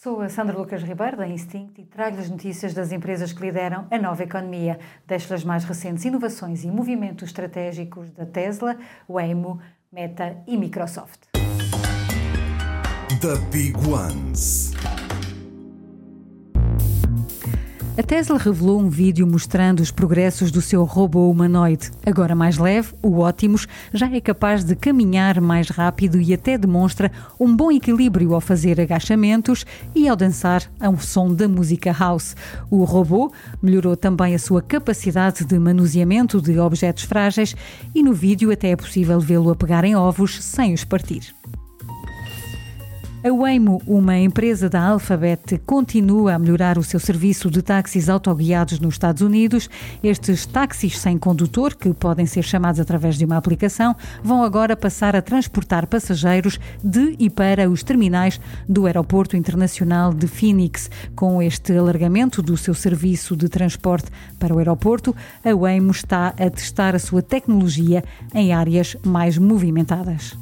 Sou a Sandra Lucas Ribeiro, da Instinct, e trago as notícias das empresas que lideram a nova economia. Deixo as mais recentes inovações e movimentos estratégicos da Tesla, Waymo, Meta e Microsoft. The Big Ones. A Tesla revelou um vídeo mostrando os progressos do seu robô humanoide. Agora mais leve, o Optimus já é capaz de caminhar mais rápido e até demonstra um bom equilíbrio ao fazer agachamentos e ao dançar a um som da música house. O robô melhorou também a sua capacidade de manuseamento de objetos frágeis e no vídeo até é possível vê-lo a pegar em ovos sem os partir. A Waymo, uma empresa da Alphabet, continua a melhorar o seu serviço de táxis autoguiados nos Estados Unidos. Estes táxis sem condutor, que podem ser chamados através de uma aplicação, vão agora passar a transportar passageiros de e para os terminais do Aeroporto Internacional de Phoenix. Com este alargamento do seu serviço de transporte para o aeroporto, a Waymo está a testar a sua tecnologia em áreas mais movimentadas.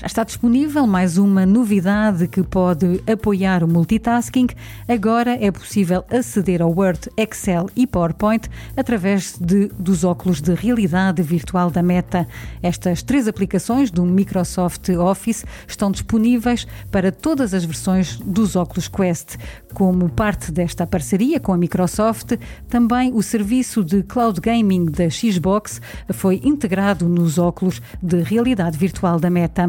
Já está disponível mais uma novidade que pode apoiar o multitasking. Agora é possível aceder ao Word, Excel e PowerPoint através de, dos óculos de realidade virtual da Meta. Estas três aplicações do Microsoft Office estão disponíveis para todas as versões dos óculos Quest. Como parte desta parceria com a Microsoft, também o serviço de cloud gaming da Xbox foi integrado nos óculos de realidade virtual da Meta.